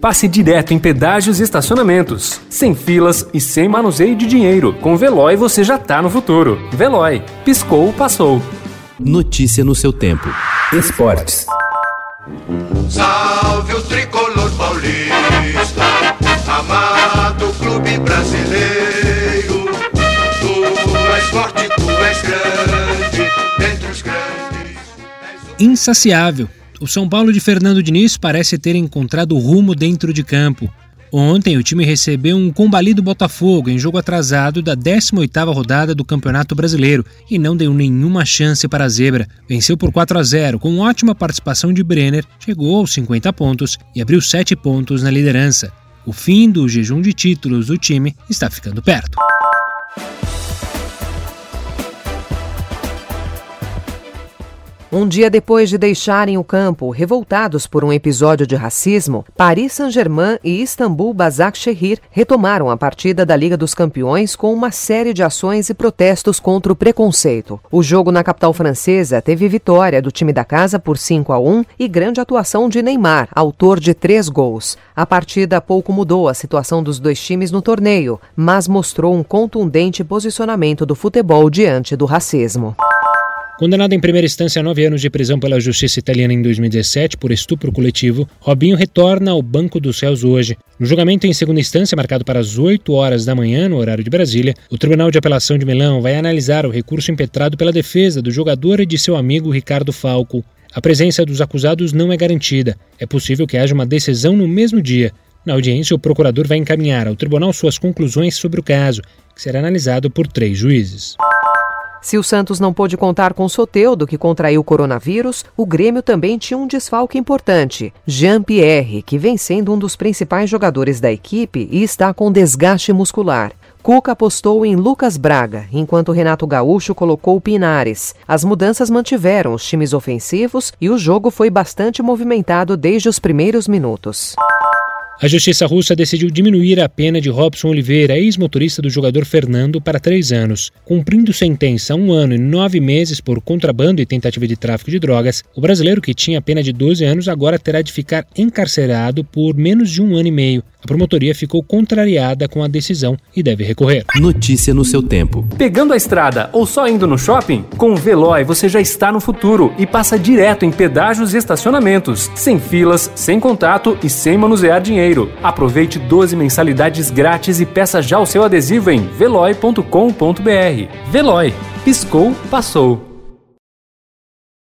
passe direto em pedágios e estacionamentos, sem filas e sem manuseio de dinheiro. Com Veloy você já tá no futuro. Veloy, piscou, passou. Notícia no seu tempo. Esportes. Salve o tricolor paulista, amado clube brasileiro. Tu és forte, tu és grande, dentre os grandes. Insaciável. O São Paulo de Fernando Diniz parece ter encontrado rumo dentro de campo. Ontem, o time recebeu um combalido Botafogo em jogo atrasado da 18ª rodada do Campeonato Brasileiro e não deu nenhuma chance para a zebra. Venceu por 4 a 0 com ótima participação de Brenner, chegou aos 50 pontos e abriu 7 pontos na liderança. O fim do jejum de títulos do time está ficando perto. Um dia depois de deixarem o campo, revoltados por um episódio de racismo, Paris Saint-Germain e Istambul Basaksehir retomaram a partida da Liga dos Campeões com uma série de ações e protestos contra o preconceito. O jogo na capital francesa teve vitória do time da casa por 5 a 1 e grande atuação de Neymar, autor de três gols. A partida pouco mudou a situação dos dois times no torneio, mas mostrou um contundente posicionamento do futebol diante do racismo. Condenado em primeira instância a nove anos de prisão pela justiça italiana em 2017 por estupro coletivo, Robinho retorna ao Banco dos Réus hoje. No julgamento em segunda instância, marcado para as 8 horas da manhã, no horário de Brasília, o Tribunal de Apelação de Milão vai analisar o recurso impetrado pela defesa do jogador e de seu amigo Ricardo Falco. A presença dos acusados não é garantida. É possível que haja uma decisão no mesmo dia. Na audiência, o procurador vai encaminhar ao tribunal suas conclusões sobre o caso, que será analisado por três juízes. Se o Santos não pôde contar com Soteudo, que contraiu o coronavírus, o Grêmio também tinha um desfalque importante, Jean-Pierre, que vem sendo um dos principais jogadores da equipe e está com desgaste muscular. Cuca apostou em Lucas Braga, enquanto Renato Gaúcho colocou Pinares. As mudanças mantiveram os times ofensivos e o jogo foi bastante movimentado desde os primeiros minutos. A justiça russa decidiu diminuir a pena de Robson Oliveira, ex-motorista do jogador Fernando, para três anos. Cumprindo sentença um ano e nove meses por contrabando e tentativa de tráfico de drogas, o brasileiro que tinha pena de 12 anos agora terá de ficar encarcerado por menos de um ano e meio. A promotoria ficou contrariada com a decisão e deve recorrer. Notícia no seu tempo. Pegando a estrada ou só indo no shopping? Com o Veloy você já está no futuro e passa direto em pedágios e estacionamentos, sem filas, sem contato e sem manusear dinheiro. Aproveite 12 mensalidades grátis e peça já o seu adesivo em veloy.com.br. Veloy. Piscou, passou.